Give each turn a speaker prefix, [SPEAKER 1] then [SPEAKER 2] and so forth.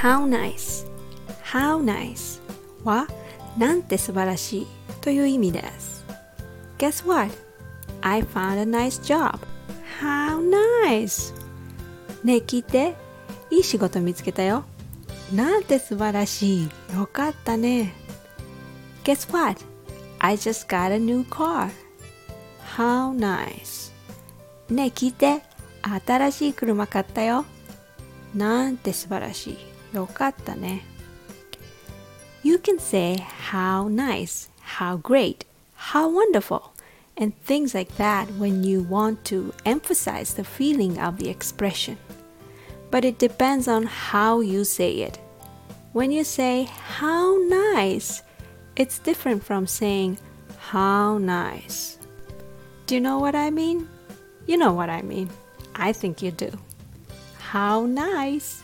[SPEAKER 1] How nice How nice はなんて素晴らしいという意味です Guess what? I found a nice job How nice ねえ聞いていい仕事見つけたよなんて素晴らしいよかったね Guess what? I just got a new car How nice ねえ聞いて新しい車買ったよなんて素晴らしいよかったね You can say how nice, how great, how wonderful, and things like that when you want to emphasize the feeling of the expression. But it depends on how you say it. When you say how nice, it's different from saying how nice. Do you know what I mean? You know what I mean. I think you do. How nice!